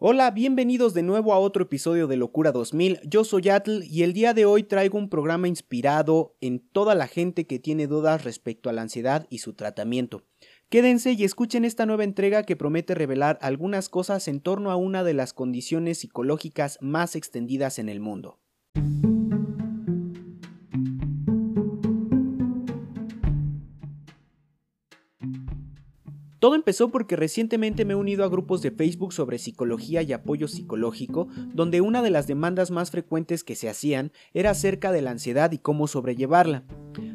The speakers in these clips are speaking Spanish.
Hola, bienvenidos de nuevo a otro episodio de Locura 2000. Yo soy Atl y el día de hoy traigo un programa inspirado en toda la gente que tiene dudas respecto a la ansiedad y su tratamiento. Quédense y escuchen esta nueva entrega que promete revelar algunas cosas en torno a una de las condiciones psicológicas más extendidas en el mundo. Todo empezó porque recientemente me he unido a grupos de Facebook sobre psicología y apoyo psicológico, donde una de las demandas más frecuentes que se hacían era acerca de la ansiedad y cómo sobrellevarla.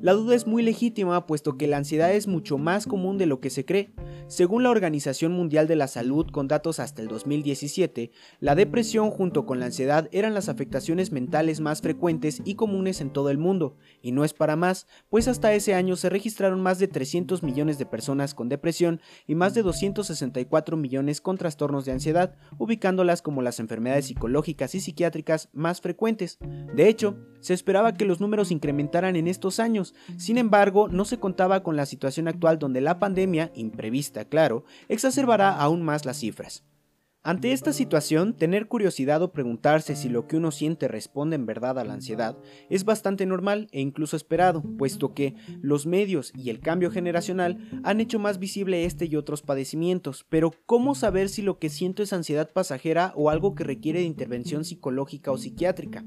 La duda es muy legítima puesto que la ansiedad es mucho más común de lo que se cree. Según la Organización Mundial de la Salud, con datos hasta el 2017, la depresión junto con la ansiedad eran las afectaciones mentales más frecuentes y comunes en todo el mundo, y no es para más, pues hasta ese año se registraron más de 300 millones de personas con depresión y más de 264 millones con trastornos de ansiedad, ubicándolas como las enfermedades psicológicas y psiquiátricas más frecuentes. De hecho, se esperaba que los números incrementaran en estos años, sin embargo, no se contaba con la situación actual donde la pandemia, imprevista claro, exacerbará aún más las cifras. Ante esta situación, tener curiosidad o preguntarse si lo que uno siente responde en verdad a la ansiedad es bastante normal e incluso esperado, puesto que los medios y el cambio generacional han hecho más visible este y otros padecimientos, pero ¿cómo saber si lo que siento es ansiedad pasajera o algo que requiere de intervención psicológica o psiquiátrica?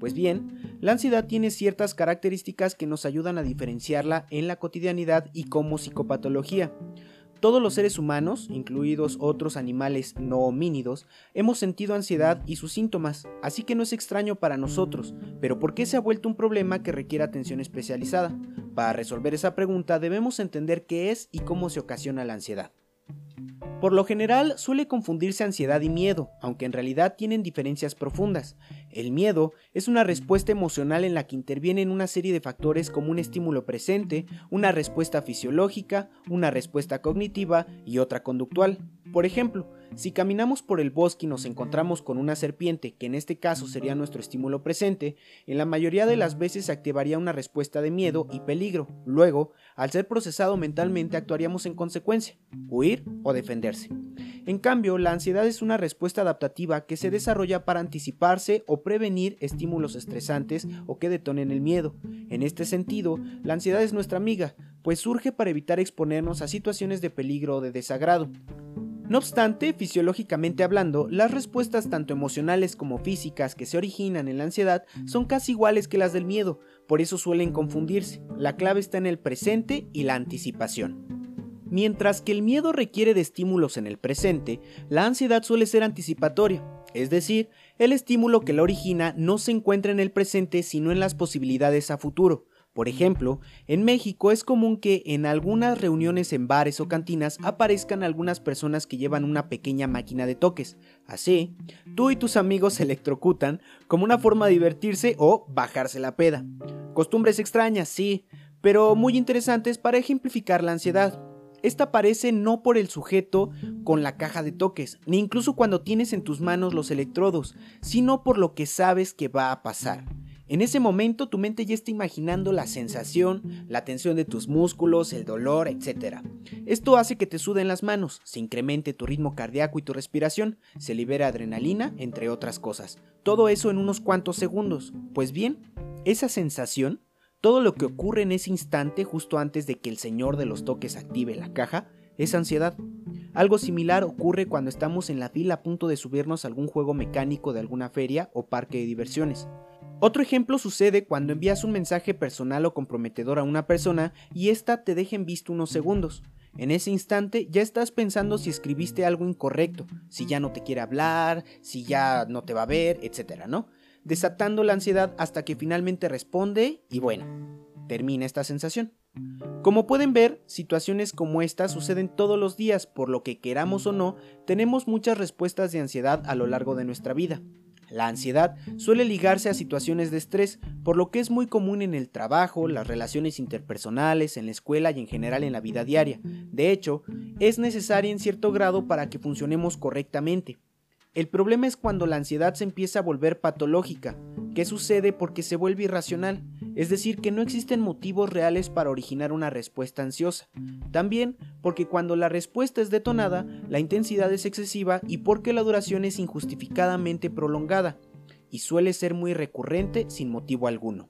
Pues bien, la ansiedad tiene ciertas características que nos ayudan a diferenciarla en la cotidianidad y como psicopatología. Todos los seres humanos, incluidos otros animales no homínidos, hemos sentido ansiedad y sus síntomas, así que no es extraño para nosotros, pero ¿por qué se ha vuelto un problema que requiere atención especializada? Para resolver esa pregunta debemos entender qué es y cómo se ocasiona la ansiedad. Por lo general suele confundirse ansiedad y miedo, aunque en realidad tienen diferencias profundas. El miedo es una respuesta emocional en la que intervienen una serie de factores como un estímulo presente, una respuesta fisiológica, una respuesta cognitiva y otra conductual. Por ejemplo, si caminamos por el bosque y nos encontramos con una serpiente, que en este caso sería nuestro estímulo presente, en la mayoría de las veces se activaría una respuesta de miedo y peligro. Luego, al ser procesado mentalmente, actuaríamos en consecuencia, huir o defenderse. En cambio, la ansiedad es una respuesta adaptativa que se desarrolla para anticiparse o prevenir estímulos estresantes o que detonen el miedo. En este sentido, la ansiedad es nuestra amiga, pues surge para evitar exponernos a situaciones de peligro o de desagrado. No obstante, fisiológicamente hablando, las respuestas tanto emocionales como físicas que se originan en la ansiedad son casi iguales que las del miedo, por eso suelen confundirse. La clave está en el presente y la anticipación. Mientras que el miedo requiere de estímulos en el presente, la ansiedad suele ser anticipatoria, es decir, el estímulo que la origina no se encuentra en el presente sino en las posibilidades a futuro. Por ejemplo, en México es común que en algunas reuniones en bares o cantinas aparezcan algunas personas que llevan una pequeña máquina de toques. Así, tú y tus amigos se electrocutan como una forma de divertirse o bajarse la peda. Costumbres extrañas, sí, pero muy interesantes para ejemplificar la ansiedad. Esta aparece no por el sujeto con la caja de toques, ni incluso cuando tienes en tus manos los electrodos, sino por lo que sabes que va a pasar. En ese momento tu mente ya está imaginando la sensación, la tensión de tus músculos, el dolor, etc. Esto hace que te suden las manos, se incremente tu ritmo cardíaco y tu respiración, se libera adrenalina, entre otras cosas. Todo eso en unos cuantos segundos. Pues bien, esa sensación, todo lo que ocurre en ese instante justo antes de que el señor de los toques active la caja, es ansiedad. Algo similar ocurre cuando estamos en la fila a punto de subirnos a algún juego mecánico de alguna feria o parque de diversiones. Otro ejemplo sucede cuando envías un mensaje personal o comprometedor a una persona y ésta te deja en visto unos segundos. En ese instante ya estás pensando si escribiste algo incorrecto, si ya no te quiere hablar, si ya no te va a ver, etc., ¿no? Desatando la ansiedad hasta que finalmente responde y bueno, termina esta sensación. Como pueden ver, situaciones como esta suceden todos los días, por lo que queramos o no, tenemos muchas respuestas de ansiedad a lo largo de nuestra vida. La ansiedad suele ligarse a situaciones de estrés, por lo que es muy común en el trabajo, las relaciones interpersonales, en la escuela y en general en la vida diaria. De hecho, es necesaria en cierto grado para que funcionemos correctamente. El problema es cuando la ansiedad se empieza a volver patológica. ¿Qué sucede? Porque se vuelve irracional. Es decir, que no existen motivos reales para originar una respuesta ansiosa. También porque cuando la respuesta es detonada, la intensidad es excesiva y porque la duración es injustificadamente prolongada, y suele ser muy recurrente sin motivo alguno.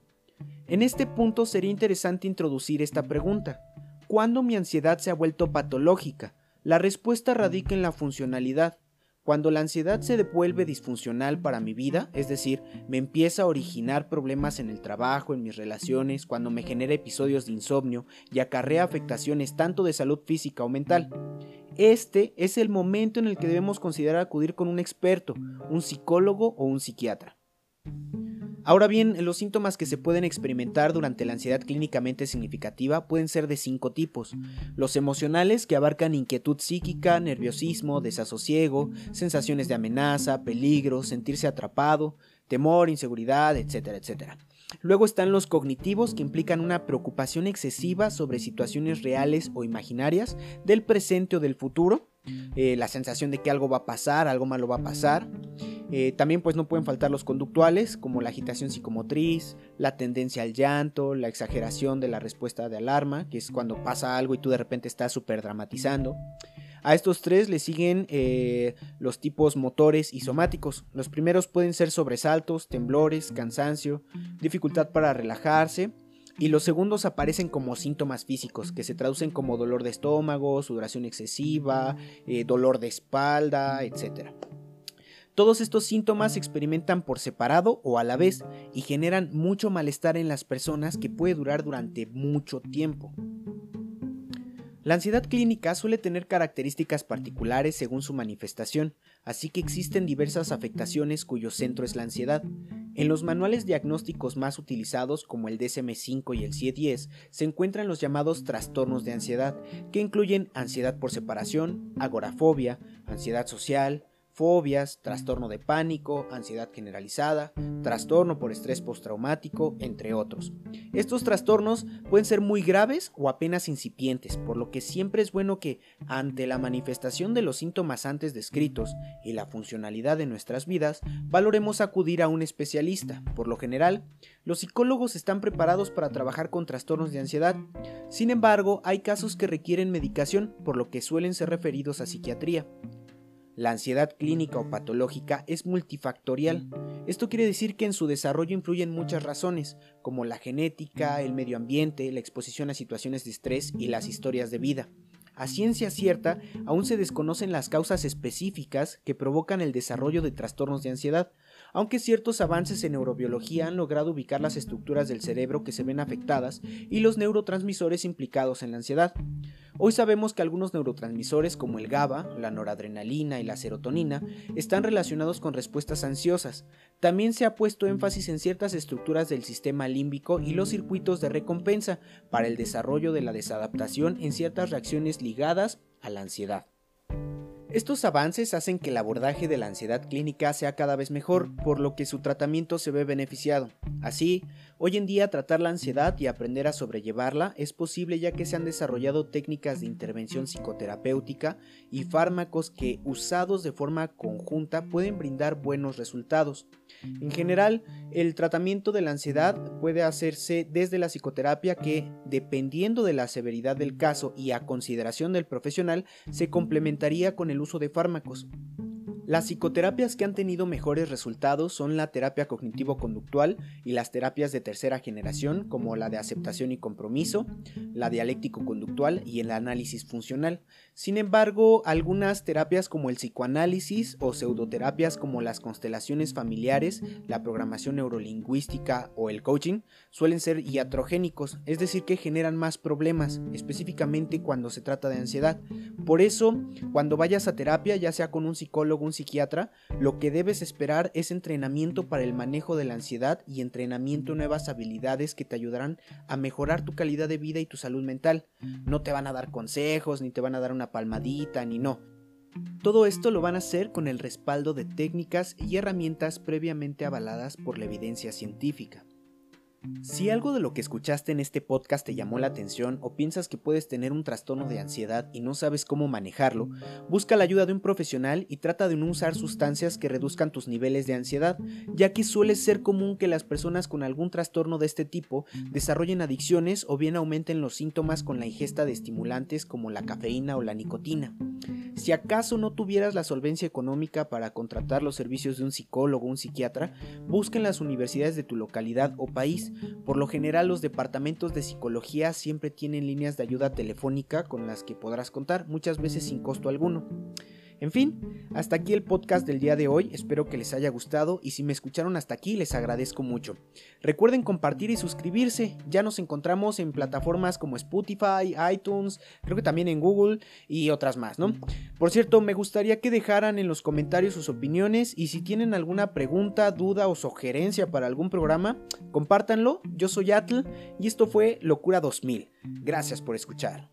En este punto sería interesante introducir esta pregunta. ¿Cuándo mi ansiedad se ha vuelto patológica? La respuesta radica en la funcionalidad. Cuando la ansiedad se devuelve disfuncional para mi vida, es decir, me empieza a originar problemas en el trabajo, en mis relaciones, cuando me genera episodios de insomnio y acarrea afectaciones tanto de salud física o mental. Este es el momento en el que debemos considerar acudir con un experto, un psicólogo o un psiquiatra. Ahora bien, los síntomas que se pueden experimentar durante la ansiedad clínicamente significativa pueden ser de cinco tipos. Los emocionales, que abarcan inquietud psíquica, nerviosismo, desasosiego, sensaciones de amenaza, peligro, sentirse atrapado, temor, inseguridad, etcétera, etcétera. Luego están los cognitivos que implican una preocupación excesiva sobre situaciones reales o imaginarias del presente o del futuro, eh, la sensación de que algo va a pasar, algo malo va a pasar. Eh, también pues no pueden faltar los conductuales como la agitación psicomotriz, la tendencia al llanto, la exageración de la respuesta de alarma, que es cuando pasa algo y tú de repente estás súper dramatizando. A estos tres le siguen eh, los tipos motores y somáticos. Los primeros pueden ser sobresaltos, temblores, cansancio, dificultad para relajarse. Y los segundos aparecen como síntomas físicos, que se traducen como dolor de estómago, sudoración excesiva, eh, dolor de espalda, etc. Todos estos síntomas se experimentan por separado o a la vez y generan mucho malestar en las personas que puede durar durante mucho tiempo. La ansiedad clínica suele tener características particulares según su manifestación, así que existen diversas afectaciones cuyo centro es la ansiedad. En los manuales diagnósticos más utilizados, como el DSM-5 y el CIE-10, se encuentran los llamados trastornos de ansiedad, que incluyen ansiedad por separación, agorafobia, ansiedad social, fobias, trastorno de pánico, ansiedad generalizada, trastorno por estrés postraumático, entre otros. Estos trastornos pueden ser muy graves o apenas incipientes, por lo que siempre es bueno que, ante la manifestación de los síntomas antes descritos y la funcionalidad de nuestras vidas, valoremos acudir a un especialista. Por lo general, los psicólogos están preparados para trabajar con trastornos de ansiedad. Sin embargo, hay casos que requieren medicación, por lo que suelen ser referidos a psiquiatría. La ansiedad clínica o patológica es multifactorial. Esto quiere decir que en su desarrollo influyen muchas razones, como la genética, el medio ambiente, la exposición a situaciones de estrés y las historias de vida. A ciencia cierta, aún se desconocen las causas específicas que provocan el desarrollo de trastornos de ansiedad, aunque ciertos avances en neurobiología han logrado ubicar las estructuras del cerebro que se ven afectadas y los neurotransmisores implicados en la ansiedad. Hoy sabemos que algunos neurotransmisores como el GABA, la noradrenalina y la serotonina están relacionados con respuestas ansiosas. También se ha puesto énfasis en ciertas estructuras del sistema límbico y los circuitos de recompensa para el desarrollo de la desadaptación en ciertas reacciones ligadas a la ansiedad. Estos avances hacen que el abordaje de la ansiedad clínica sea cada vez mejor, por lo que su tratamiento se ve beneficiado. Así, hoy en día tratar la ansiedad y aprender a sobrellevarla es posible ya que se han desarrollado técnicas de intervención psicoterapéutica y fármacos que, usados de forma conjunta, pueden brindar buenos resultados. En general, el tratamiento de la ansiedad puede hacerse desde la psicoterapia que, dependiendo de la severidad del caso y a consideración del profesional, se complementaría con el uso de fármacos. Las psicoterapias que han tenido mejores resultados son la terapia cognitivo-conductual y las terapias de tercera generación como la de aceptación y compromiso, la dialéctico-conductual y el análisis funcional. Sin embargo, algunas terapias como el psicoanálisis o pseudoterapias como las constelaciones familiares, la programación neurolingüística o el coaching suelen ser iatrogénicos, es decir, que generan más problemas, específicamente cuando se trata de ansiedad. Por eso, cuando vayas a terapia, ya sea con un psicólogo, un psiquiatra, lo que debes esperar es entrenamiento para el manejo de la ansiedad y entrenamiento en nuevas habilidades que te ayudarán a mejorar tu calidad de vida y tu salud mental. No te van a dar consejos, ni te van a dar una palmadita, ni no. Todo esto lo van a hacer con el respaldo de técnicas y herramientas previamente avaladas por la evidencia científica. Si algo de lo que escuchaste en este podcast te llamó la atención o piensas que puedes tener un trastorno de ansiedad y no sabes cómo manejarlo, busca la ayuda de un profesional y trata de no usar sustancias que reduzcan tus niveles de ansiedad, ya que suele ser común que las personas con algún trastorno de este tipo desarrollen adicciones o bien aumenten los síntomas con la ingesta de estimulantes como la cafeína o la nicotina. Si acaso no tuvieras la solvencia económica para contratar los servicios de un psicólogo o un psiquiatra, busca en las universidades de tu localidad o país. Por lo general los departamentos de psicología siempre tienen líneas de ayuda telefónica con las que podrás contar, muchas veces sin costo alguno. En fin, hasta aquí el podcast del día de hoy, espero que les haya gustado y si me escucharon hasta aquí les agradezco mucho. Recuerden compartir y suscribirse, ya nos encontramos en plataformas como Spotify, iTunes, creo que también en Google y otras más, ¿no? Por cierto, me gustaría que dejaran en los comentarios sus opiniones y si tienen alguna pregunta, duda o sugerencia para algún programa, compártanlo. Yo soy Atl y esto fue Locura 2000. Gracias por escuchar.